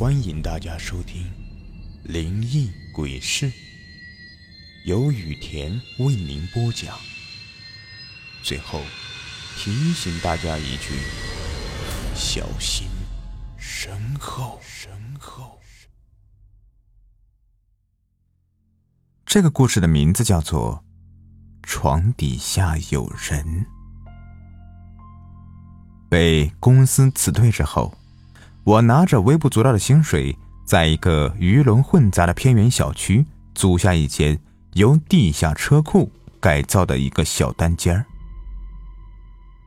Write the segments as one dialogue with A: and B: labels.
A: 欢迎大家收听《灵异鬼事》，由雨田为您播讲。最后提醒大家一句：小心身后。身后。
B: 这个故事的名字叫做《床底下有人》。被公司辞退之后。我拿着微不足道的薪水，在一个鱼龙混杂的偏远小区租下一间由地下车库改造的一个小单间儿。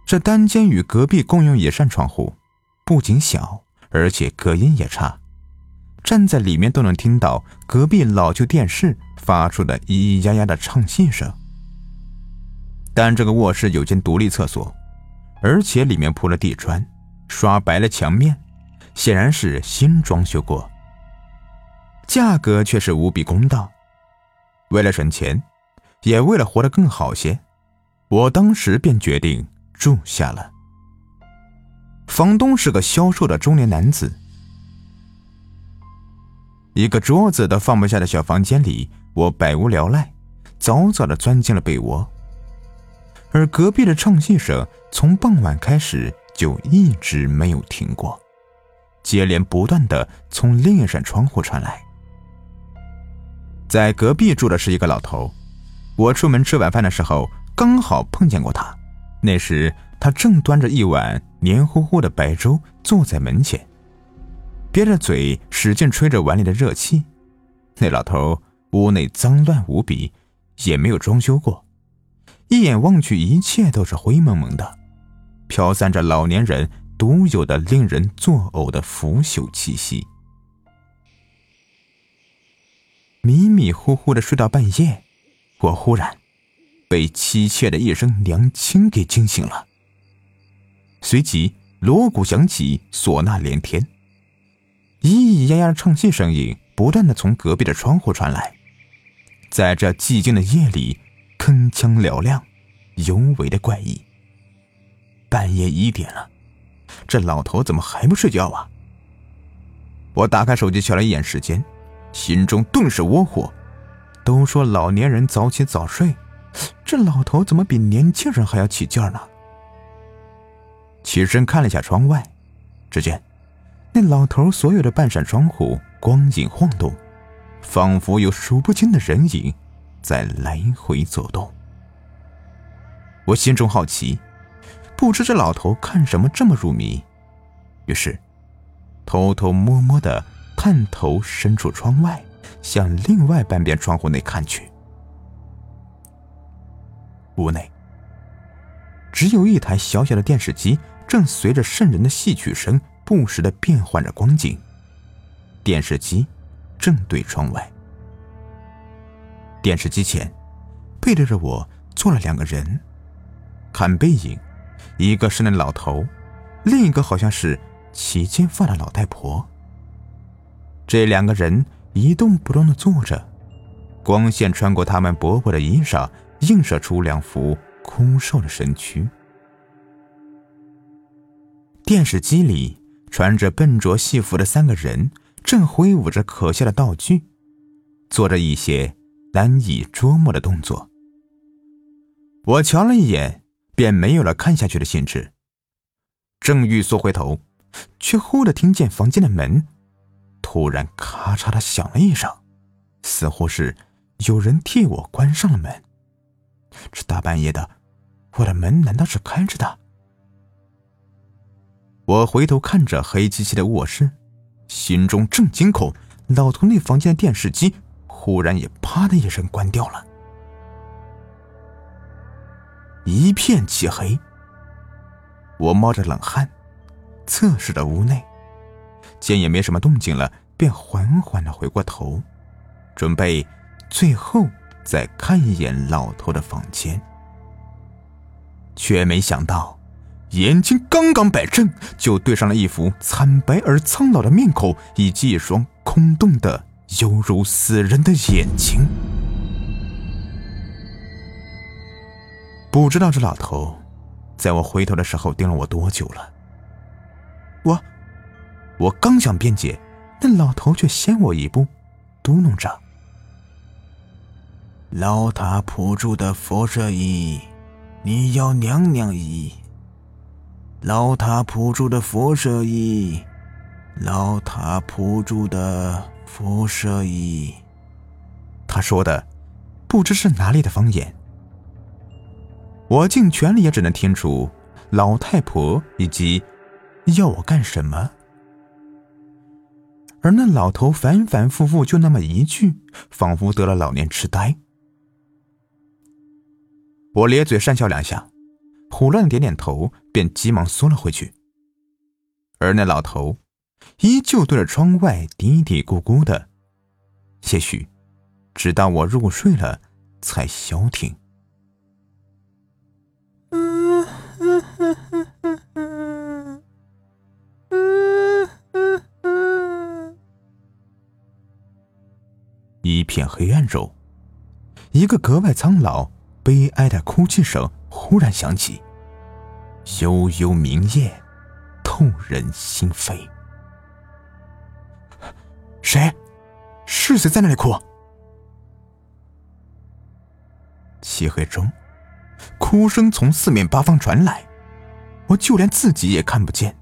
B: 这单间与隔壁共用一扇窗户，不仅小，而且隔音也差，站在里面都能听到隔壁老旧电视发出的咿咿呀呀的唱戏声。但这个卧室有间独立厕所，而且里面铺了地砖，刷白了墙面。显然是新装修过，价格却是无比公道。为了省钱，也为了活得更好些，我当时便决定住下了。房东是个消瘦的中年男子，一个桌子都放不下的小房间里，我百无聊赖，早早的钻进了被窝。而隔壁的唱戏声从傍晚开始就一直没有停过。接连不断的从另一扇窗户传来。在隔壁住的是一个老头，我出门吃晚饭的时候刚好碰见过他。那时他正端着一碗黏糊糊的白粥坐在门前，憋着嘴使劲吹着碗里的热气。那老头屋内脏乱无比，也没有装修过，一眼望去一切都是灰蒙蒙的，飘散着老年人。独有的令人作呕的腐朽气息。迷迷糊糊的睡到半夜，我忽然被凄切的一声娘亲给惊醒了。随即锣鼓响起，唢呐连天，咿咿呀呀的唱戏声音不断的从隔壁的窗户传来，在这寂静的夜里，铿锵嘹亮，尤为的怪异。半夜一点了。这老头怎么还不睡觉啊？我打开手机瞧了一眼时间，心中顿时窝火。都说老年人早起早睡，这老头怎么比年轻人还要起劲呢？起身看了一下窗外，只见那老头所有的半扇窗户光影晃动，仿佛有数不清的人影在来回走动。我心中好奇。不知这老头看什么这么入迷，于是偷偷摸摸的探头伸出窗外，向另外半边窗户内看去。屋内只有一台小小的电视机，正随着瘆人的戏曲声不时的变换着光景。电视机正对窗外，电视机前背对着我坐了两个人，看背影。一个是那老头，另一个好像是齐金发的老太婆。这两个人一动不动的坐着，光线穿过他们薄薄的衣裳，映射出两幅枯瘦的身躯。电视机里穿着笨拙戏服的三个人正挥舞着可笑的道具，做着一些难以捉摸的动作。我瞧了一眼。便没有了看下去的兴致。正欲缩回头，却忽的听见房间的门突然咔嚓的响了一声，似乎是有人替我关上了门。这大半夜的，我的门难道是开着的？我回头看着黑漆漆的卧室，心中正惊恐，老头那房间的电视机忽然也啪的一声关掉了。一片漆黑，我冒着冷汗，侧视着屋内，见也没什么动静了，便缓缓的回过头，准备最后再看一眼老头的房间，却没想到，眼睛刚刚摆正，就对上了一副惨白而苍老的面孔，以及一双空洞的犹如死人的眼睛。不知道这老头，在我回头的时候盯了我多久了。我，我刚想辩解，那老头却先我一步，嘟哝着：“老塔普住的佛舍衣，你要娘娘衣。老塔普住的佛舍衣，老塔普住的佛舍衣。”他说的不知是哪里的方言，我尽全力也只能听出老太婆以及要我干什么。而那老头反反复复就那么一句，仿佛得了老年痴呆。我咧嘴讪笑两下，胡乱点点头，便急忙缩了回去。而那老头依旧对着窗外嘀嘀咕咕的，也许直到我入睡了才消停。片黑暗中，一个格外苍老、悲哀的哭泣声忽然响起，悠悠明夜，透人心扉。谁？是谁在那里哭？漆黑中，哭声从四面八方传来，我就连自己也看不见，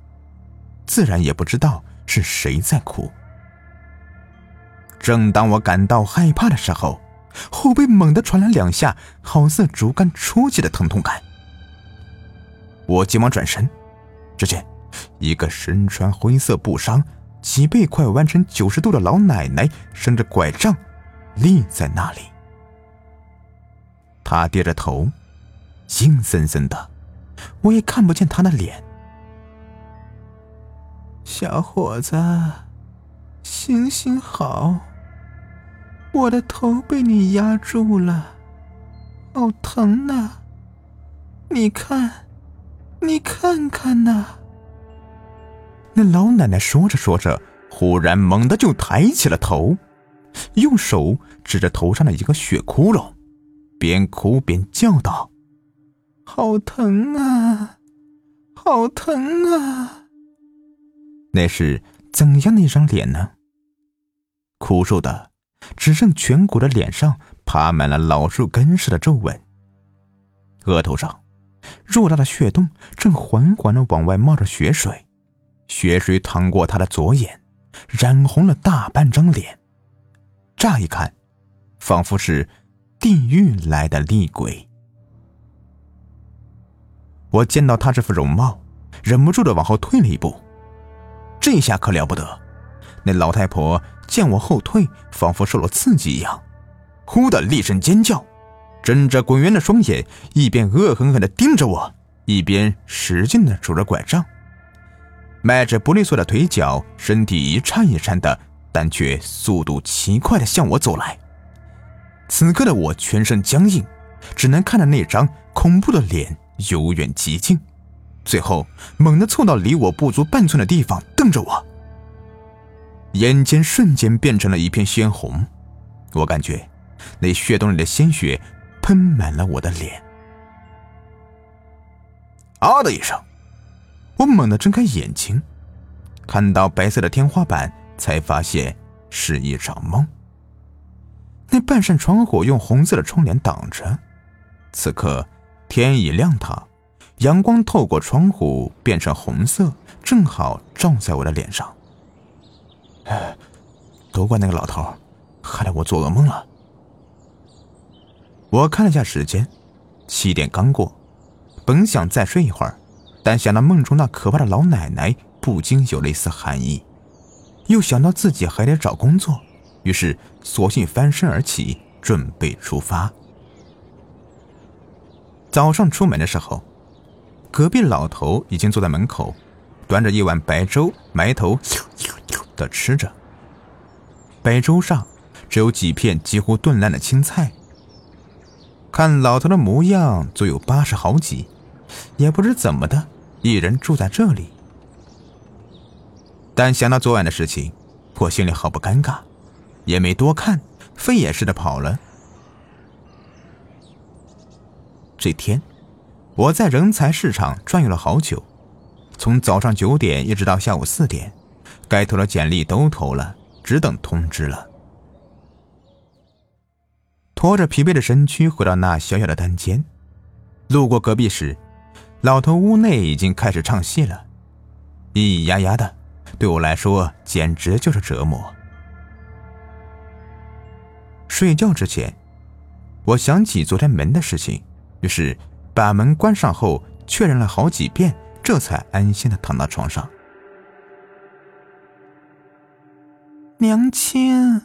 B: 自然也不知道是谁在哭。正当我感到害怕的时候，后背猛地传来两下好似竹竿戳击的疼痛感。我急忙转身，只见一个身穿灰色布衫、脊背快弯成九十度的老奶奶伸着拐杖立在那里。她低着头，阴森森的，我也看不见她的脸。小伙子，行行好。我的头被你压住了，好疼呐！你看，你看看呐！那老奶奶说着说着，忽然猛地就抬起了头，用手指着头上的一个血窟窿，边哭边叫道：“好疼啊，好疼啊！”那是怎样的一张脸呢？枯瘦的。只剩颧骨的脸上爬满了老树根似的皱纹，额头上偌大的血洞正缓缓的往外冒着血水，血水淌过他的左眼，染红了大半张脸。乍一看，仿佛是地狱来的厉鬼。我见到他这副容貌，忍不住的往后退了一步。这下可了不得，那老太婆。见我后退，仿佛受了刺激一样，忽的厉声尖叫，睁着滚圆的双眼，一边恶狠狠地盯着我，一边使劲地拄着拐杖，迈着不利索的腿脚，身体一颤一颤的，但却速度奇快地向我走来。此刻的我全身僵硬，只能看着那张恐怖的脸由远及近，最后猛地凑到离我不足半寸的地方，瞪着我。眼前瞬间变成了一片鲜红，我感觉那血洞里的鲜血喷满了我的脸。啊的一声，我猛地睁开眼睛，看到白色的天花板，才发现是一场梦。那半扇窗户用红色的窗帘挡着，此刻天已亮堂，阳光透过窗户变成红色，正好照在我的脸上。哎，都怪那个老头，害得我做噩梦了。我看了下时间，七点刚过，本想再睡一会儿，但想到梦中那可怕的老奶奶，不禁有了一丝寒意。又想到自己还得找工作，于是索性翻身而起，准备出发。早上出门的时候，隔壁老头已经坐在门口，端着一碗白粥，埋头。的吃着，白粥上只有几片几乎炖烂的青菜。看老头的模样，足有八十好几，也不知怎么的，一人住在这里。但想到昨晚的事情，我心里好不尴尬，也没多看，飞也似的跑了。这天，我在人才市场转悠了好久，从早上九点一直到下午四点。该投的简历都投了，只等通知了。拖着疲惫的身躯回到那小小的单间，路过隔壁时，老头屋内已经开始唱戏了，咿咿呀呀的，对我来说简直就是折磨。睡觉之前，我想起昨天门的事情，于是把门关上后确认了好几遍，这才安心的躺到床上。娘亲。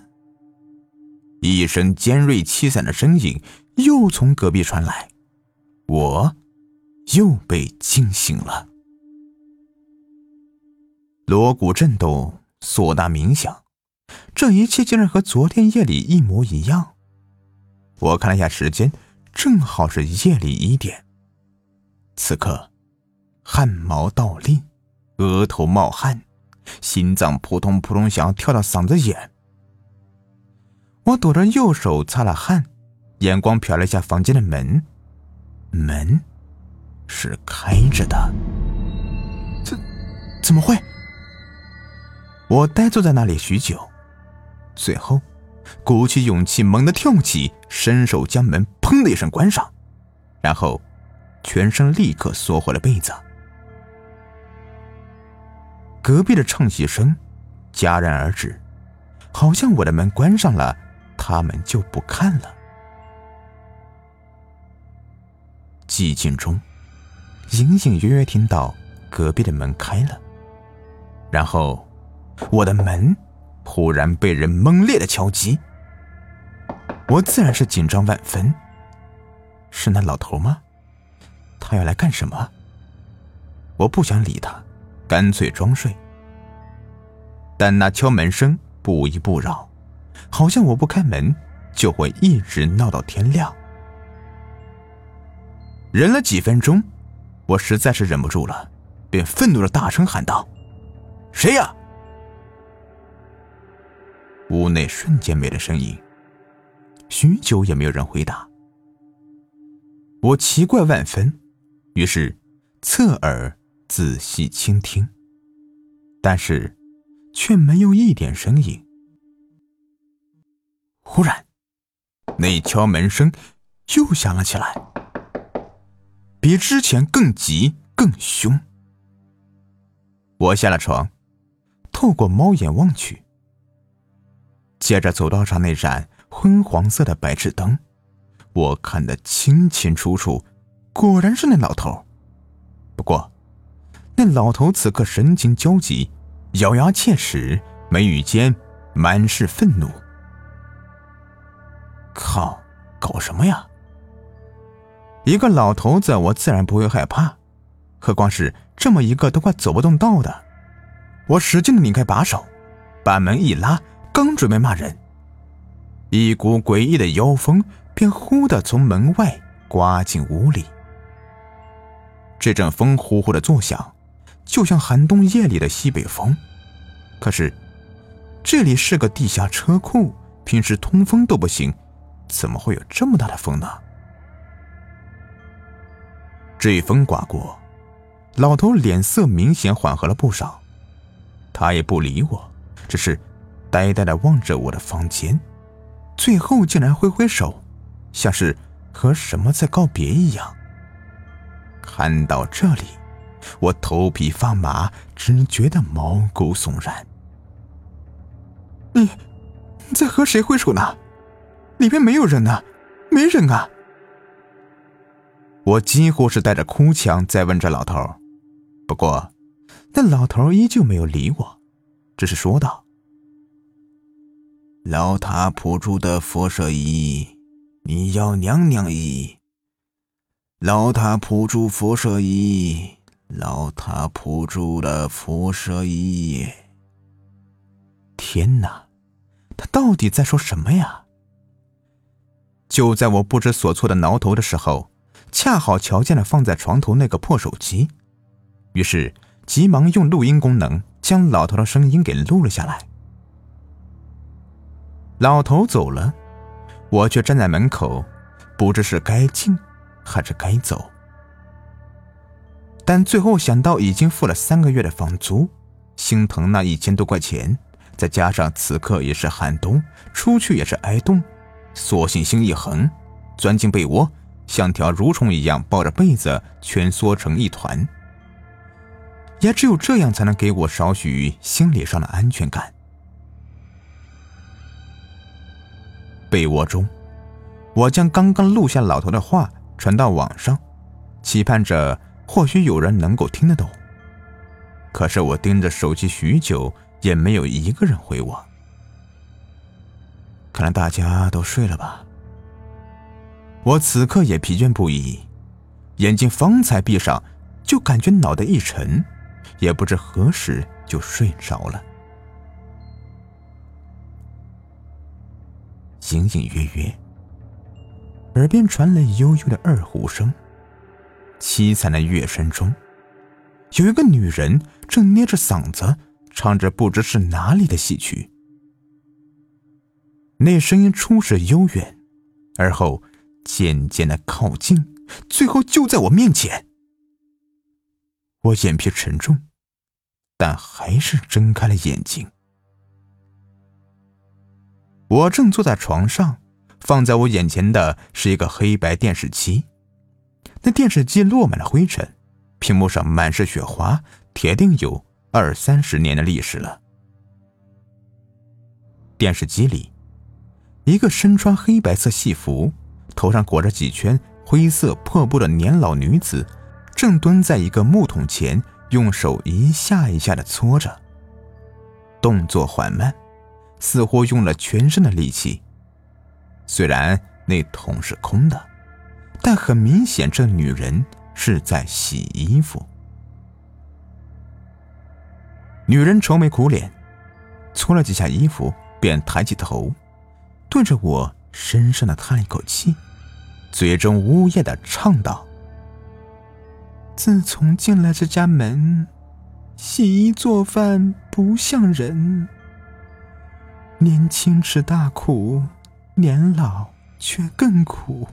B: 一声尖锐凄惨的声音又从隔壁传来，我又被惊醒了。锣鼓震动，唢呐鸣响，这一切竟然和昨天夜里一模一样。我看了一下时间，正好是夜里一点。此刻，汗毛倒立，额头冒汗，心脏扑通扑通响，跳到嗓子眼。我躲着右手擦了汗，眼光瞟了一下房间的门，门是开着的。怎怎么会？我呆坐在那里许久，最后鼓起勇气，猛地跳起，伸手将门“砰”的一声关上，然后全身立刻缩回了被子。隔壁的唱戏声戛然而止，好像我的门关上了。他们就不看了。寂静中，隐隐约约听到隔壁的门开了，然后我的门忽然被人猛烈的敲击。我自然是紧张万分。是那老头吗？他要来干什么？我不想理他，干脆装睡。但那敲门声不依不饶。好像我不开门，就会一直闹到天亮。忍了几分钟，我实在是忍不住了，便愤怒的大声喊道：“谁呀？”屋内瞬间没了声音，许久也没有人回答。我奇怪万分，于是侧耳仔细倾听，但是却没有一点声音。忽然，那敲门声又响了起来，比之前更急更凶。我下了床，透过猫眼望去，借着走道上那盏昏黄色的白炽灯，我看得清清楚楚，果然是那老头。不过，那老头此刻神情焦急，咬牙切齿，眉宇间满是愤怒。靠，搞什么呀？一个老头子，我自然不会害怕，何况是这么一个都快走不动道的。我使劲的拧开把手，把门一拉，刚准备骂人，一股诡异的妖风便忽的从门外刮进屋里。这阵风呼呼的作响，就像寒冬夜里的西北风。可是，这里是个地下车库，平时通风都不行。怎么会有这么大的风呢？这风刮过，老头脸色明显缓和了不少。他也不理我，只是呆呆的望着我的房间，最后竟然挥挥手，像是和什么在告别一样。看到这里，我头皮发麻，只觉得毛骨悚然。你，在和谁挥手呢？里面没有人呢，没人啊！我几乎是带着哭腔在问这老头，不过那老头依旧没有理我，只是说道：“老塔铺住的佛舍衣，你要娘娘衣。老塔铺住辐射仪，老塔铺住了辐射仪。天哪，他到底在说什么呀？”就在我不知所措的挠头的时候，恰好瞧见了放在床头那个破手机，于是急忙用录音功能将老头的声音给录了下来。老头走了，我却站在门口，不知是该进还是该走。但最后想到已经付了三个月的房租，心疼那一千多块钱，再加上此刻也是寒冬，出去也是挨冻，索性心一横，钻进被窝，像条蠕虫一样抱着被子蜷缩成一团。也只有这样，才能给我少许心理上的安全感。被窝中，我将刚刚录下老头的话传到网上，期盼着或许有人能够听得懂。可是我盯着手机许久，也没有一个人回我。看来大家都睡了吧。我此刻也疲倦不已，眼睛方才闭上，就感觉脑袋一沉。也不知何时就睡着了，隐隐约约，耳边传来悠悠的二胡声。凄惨的乐声中，有一个女人正捏着嗓子唱着不知是哪里的戏曲。那声音初始悠远，而后渐渐的靠近，最后就在我面前。我眼皮沉重，但还是睁开了眼睛。我正坐在床上，放在我眼前的是一个黑白电视机。那电视机落满了灰尘，屏幕上满是雪花，铁定有二三十年的历史了。电视机里，一个身穿黑白色戏服、头上裹着几圈灰色破布的年老女子。正蹲在一个木桶前，用手一下一下的搓着，动作缓慢，似乎用了全身的力气。虽然那桶是空的，但很明显，这女人是在洗衣服。女人愁眉苦脸，搓了几下衣服，便抬起头，对着我深深的叹了一口气，嘴中呜咽的唱道。自从进了这家门，洗衣做饭不像人。年轻吃大苦，年老却更苦。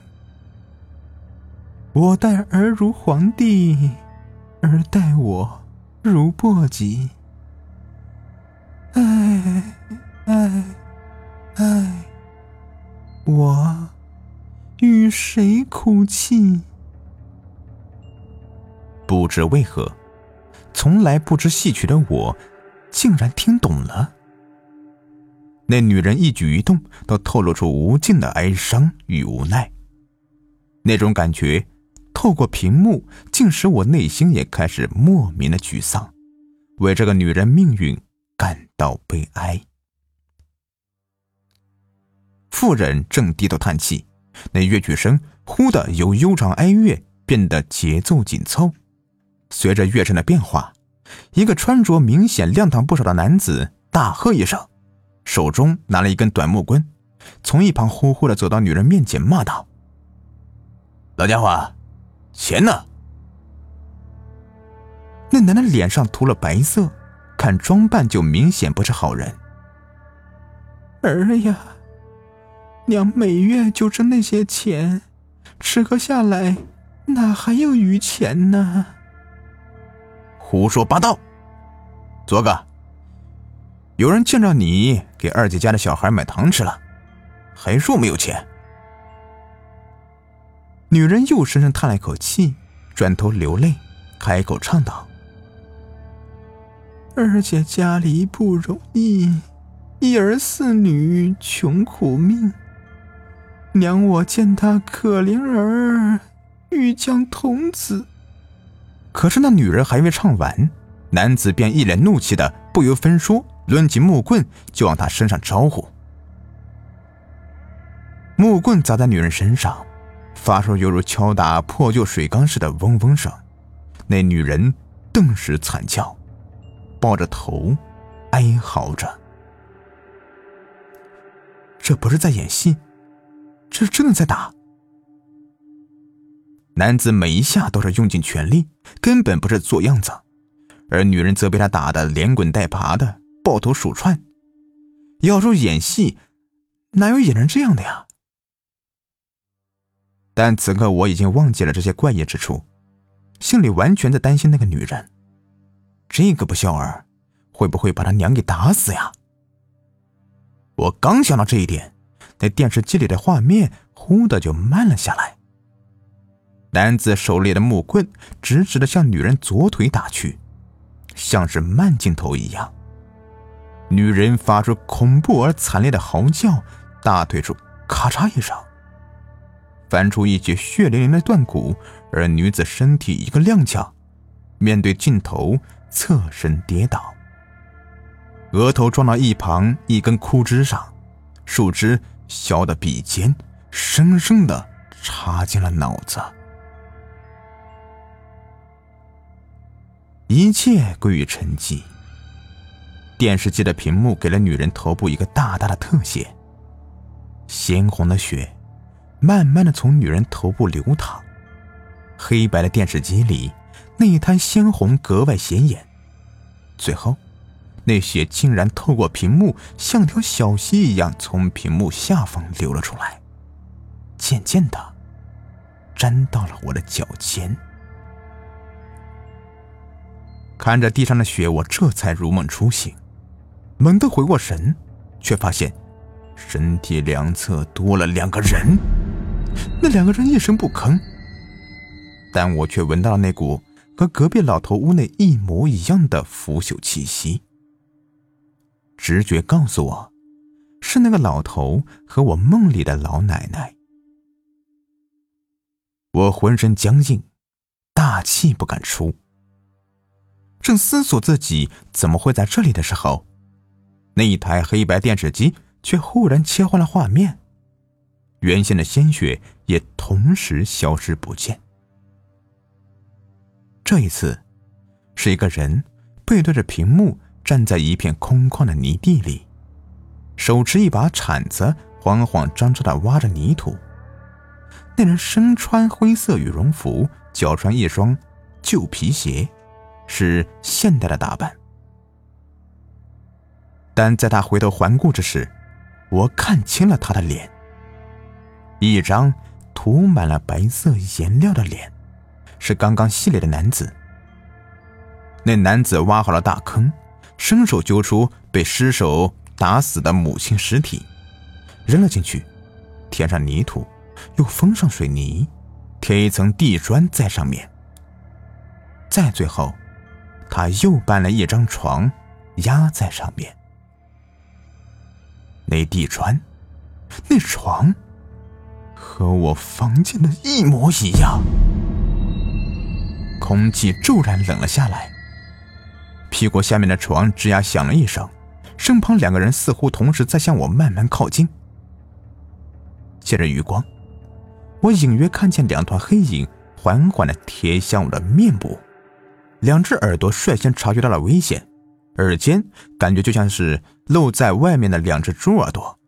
B: 我待儿如皇帝，儿待我如簸箕。唉唉唉，我与谁哭泣？不知为何，从来不知戏曲的我，竟然听懂了。那女人一举一动都透露出无尽的哀伤与无奈，那种感觉透过屏幕，竟使我内心也开始莫名的沮丧，为这个女人命运感到悲哀。妇人正低头叹气，那乐曲声忽的由悠长哀乐变得节奏紧凑。随着乐声的变化，一个穿着明显亮堂不少的男子大喝一声，手中拿了一根短木棍，从一旁呼呼的走到女人面前，骂道：“老家伙，钱呢？”那男的脸上涂了白色，看装扮就明显不是好人。儿呀，娘每月就挣那些钱，吃喝下来哪还有余钱呢？胡说八道！昨个，有人见着你给二姐家的小孩买糖吃了，还说没有钱。女人又深深叹了一口气，转头流泪，开口唱道：“二姐家里不容易，一儿四女穷苦命。娘我见她可怜儿，欲将童子。”可是那女人还未唱完，男子便一脸怒气的不由分说，抡起木棍就往她身上招呼。木棍砸在女人身上，发出犹如敲打破旧水缸似的嗡嗡声。那女人顿时惨叫，抱着头，哀嚎着。这不是在演戏，这是真的在打。男子每一下都是用尽全力，根本不是做样子，而女人则被他打得连滚带爬的，抱头鼠窜。要说演戏，哪有演成这样的呀？但此刻我已经忘记了这些怪异之处，心里完全在担心那个女人。这个不孝儿，会不会把他娘给打死呀？我刚想到这一点，那电视机里的画面忽的就慢了下来。男子手里的木棍直直的向女人左腿打去，像是慢镜头一样。女人发出恐怖而惨烈的嚎叫，大腿处咔嚓一声，翻出一截血淋淋的断骨，而女子身体一个踉跄，面对镜头侧身跌倒，额头撞到一旁一根枯枝上，树枝削得笔尖，生生的插进了脑子。一切归于沉寂。电视机的屏幕给了女人头部一个大大的特写，鲜红的血慢慢的从女人头部流淌，黑白的电视机里那一滩鲜红格外显眼。最后，那血竟然透过屏幕，像条小溪一样从屏幕下方流了出来，渐渐的沾到了我的脚尖。看着地上的血，我这才如梦初醒。猛地回过神，却发现身体两侧多了两个人。那两个人一声不吭，但我却闻到了那股和隔壁老头屋内一模一样的腐朽气息。直觉告诉我，是那个老头和我梦里的老奶奶。我浑身僵硬，大气不敢出。正思索自己怎么会在这里的时候。那一台黑白电视机却忽然切换了画面，原先的鲜血也同时消失不见。这一次，是一个人背对着屏幕站在一片空旷的泥地里，手持一把铲子，慌慌张张的挖着泥土。那人身穿灰色羽绒服，脚穿一双旧皮鞋，是现代的打扮。但在他回头环顾之时，我看清了他的脸。一张涂满了白色颜料的脸，是刚刚戏里的男子。那男子挖好了大坑，伸手揪出被尸首打死的母亲尸体，扔了进去，填上泥土，又封上水泥，贴一层地砖在上面。再最后，他又搬了一张床，压在上面。那地砖，那床，和我房间的一模一样。空气骤然冷了下来。屁股下面的床吱呀响了一声，身旁两个人似乎同时在向我慢慢靠近。借着余光，我隐约看见两团黑影缓缓的贴向我的面部，两只耳朵率先察觉到了危险。耳尖感觉就像是露在外面的两只猪耳朵，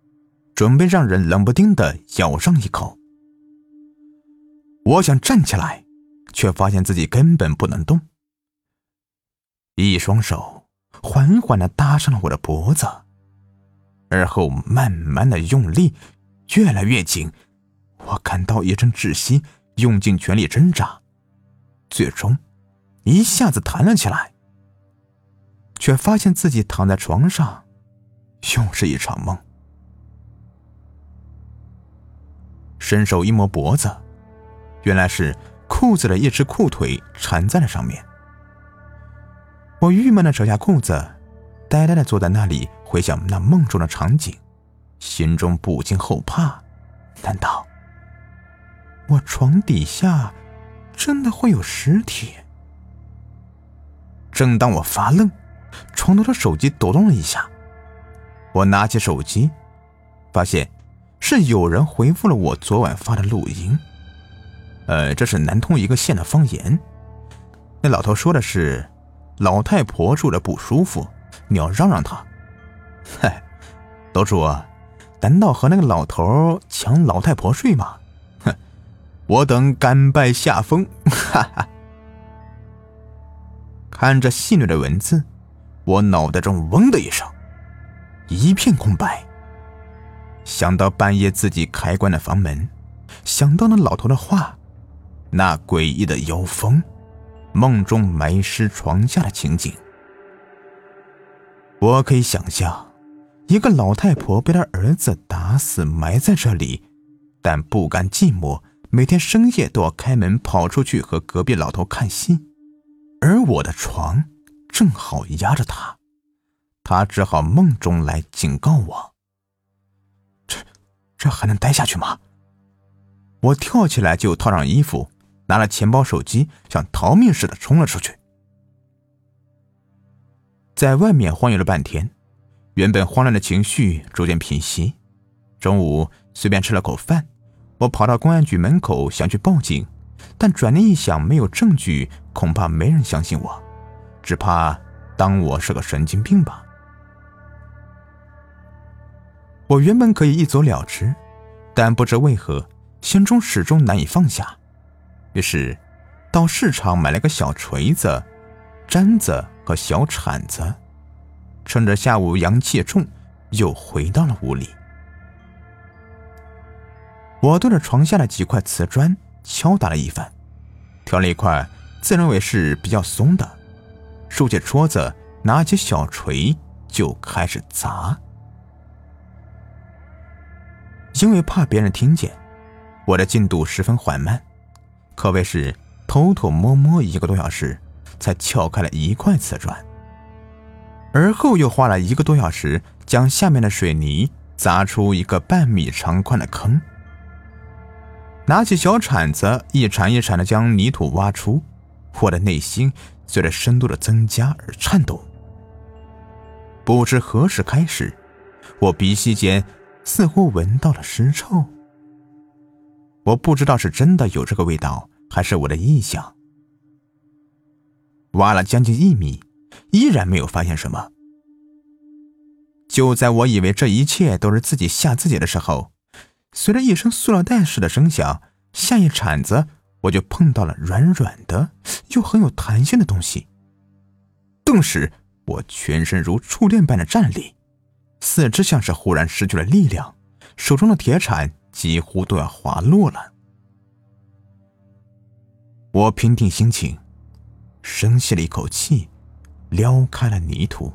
B: 准备让人冷不丁的咬上一口。我想站起来，却发现自己根本不能动。一双手缓缓的搭上了我的脖子，而后慢慢的用力，越来越紧。我感到一阵窒息，用尽全力挣扎，最终一下子弹了起来。却发现自己躺在床上，又是一场梦。伸手一摸脖子，原来是裤子的一只裤腿缠在了上面。我郁闷的扯下裤子，呆呆的坐在那里，回想那梦中的场景，心中不禁后怕：难道我床底下真的会有尸体？正当我发愣。床头的手机抖动了一下，我拿起手机，发现是有人回复了我昨晚发的录音。呃，这是南通一个县的方言。那老头说的是，老太婆住着不舒服，你要让让她。嗨，楼主，难道和那个老头抢老太婆睡吗？哼，我等甘拜下风。哈哈，看着戏谑的文字。我脑袋中嗡的一声，一片空白。想到半夜自己开关的房门，想到那老头的话，那诡异的妖风，梦中埋尸床下的情景，我可以想象，一个老太婆被她儿子打死埋在这里，但不甘寂寞，每天深夜都要开门跑出去和隔壁老头看戏，而我的床正好压着她，她只好梦中来警告我。这，还能待下去吗？我跳起来就套上衣服，拿了钱包、手机，像逃命似的冲了出去。在外面晃悠了半天，原本慌乱的情绪逐渐平息。中午随便吃了口饭，我跑到公安局门口想去报警，但转念一想，没有证据，恐怕没人相信我，只怕当我是个神经病吧。我原本可以一走了之，但不知为何，心中始终难以放下。于是，到市场买了个小锤子。簪子和小铲子，趁着下午阳气重，又回到了屋里。我对着床下的几块瓷砖敲打了一番，挑了一块自认为是比较松的，竖起戳子，拿起小锤就开始砸。因为怕别人听见，我的进度十分缓慢，可谓是偷偷摸摸一个多小时。才撬开了一块瓷砖，而后又花了一个多小时，将下面的水泥砸出一个半米长宽的坑。拿起小铲子，一铲一铲的将泥土挖出，我的内心随着深度的增加而颤抖。不知何时开始，我鼻息间似乎闻到了尸臭。我不知道是真的有这个味道，还是我的臆想。挖了将近一米，依然没有发现什么。就在我以为这一切都是自己吓自己的时候，随着一声塑料袋似的声响，下一铲子我就碰到了软软的又很有弹性的东西。顿时，我全身如触电般的站立，四肢像是忽然失去了力量，手中的铁铲几乎都要滑落了。我平定心情。深吸了一口气，撩开了泥土。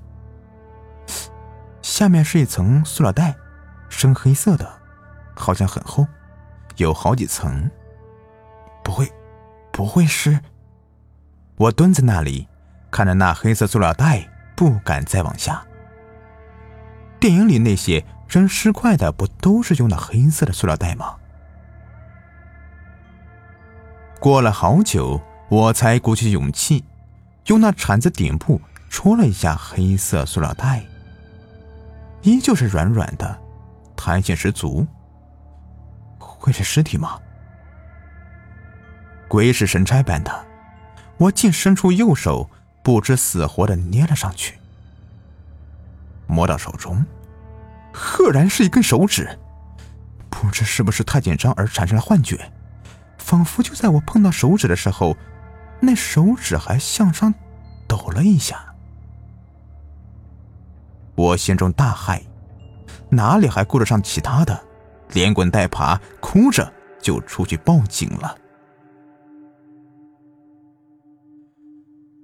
B: 下面是一层塑料袋，深黑色的，好像很厚，有好几层。不会，不会是……我蹲在那里，看着那黑色塑料袋，不敢再往下。电影里那些扔尸块的，不都是用那黑色的塑料袋吗？过了好久。我才鼓起勇气，用那铲子顶部戳了一下黑色塑料袋，依旧是软软的，弹性十足。会是尸体吗？鬼使神差般的，我竟伸出右手，不知死活的捏了上去。摸到手中，赫然是一根手指，不知是不是太紧张而产生了幻觉，仿佛就在我碰到手指的时候。那手指还向上抖了一下，我心中大骇，哪里还顾得上其他的，连滚带爬，哭着就出去报警了。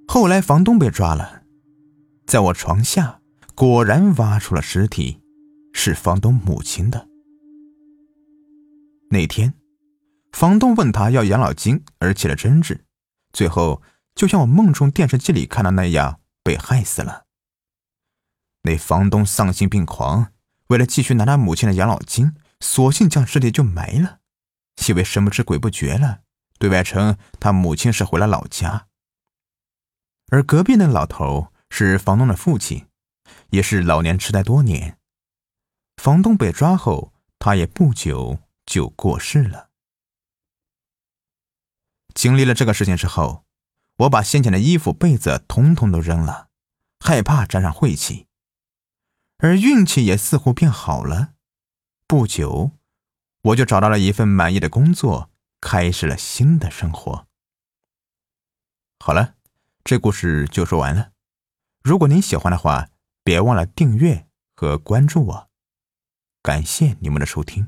B: 后来房东被抓了，在我床下果然挖出了尸体，是房东母亲的。那天，房东问他要养老金，而起了争执。最后，就像我梦中电视机里看到那样，被害死了。那房东丧心病狂，为了继续拿他母亲的养老金，索性将尸体就埋了，以为神不知鬼不觉了，对外称他母亲是回了老家。而隔壁那老头是房东的父亲，也是老年痴呆多年。房东被抓后，他也不久就过世了。经历了这个事情之后，我把先前的衣服、被子统统都扔了，害怕沾上晦气。而运气也似乎变好了，不久，我就找到了一份满意的工作，开始了新的生活。好了，这故事就说完了。如果您喜欢的话，别忘了订阅和关注我。感谢你们的收听。